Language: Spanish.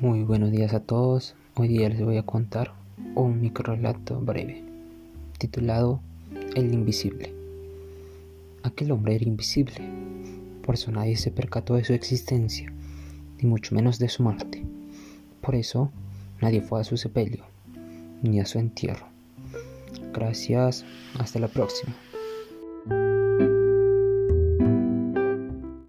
Muy buenos días a todos. Hoy día les voy a contar un micro relato breve titulado El Invisible. Aquel hombre era invisible, por eso nadie se percató de su existencia, ni mucho menos de su muerte. Por eso nadie fue a su sepelio, ni a su entierro. Gracias, hasta la próxima.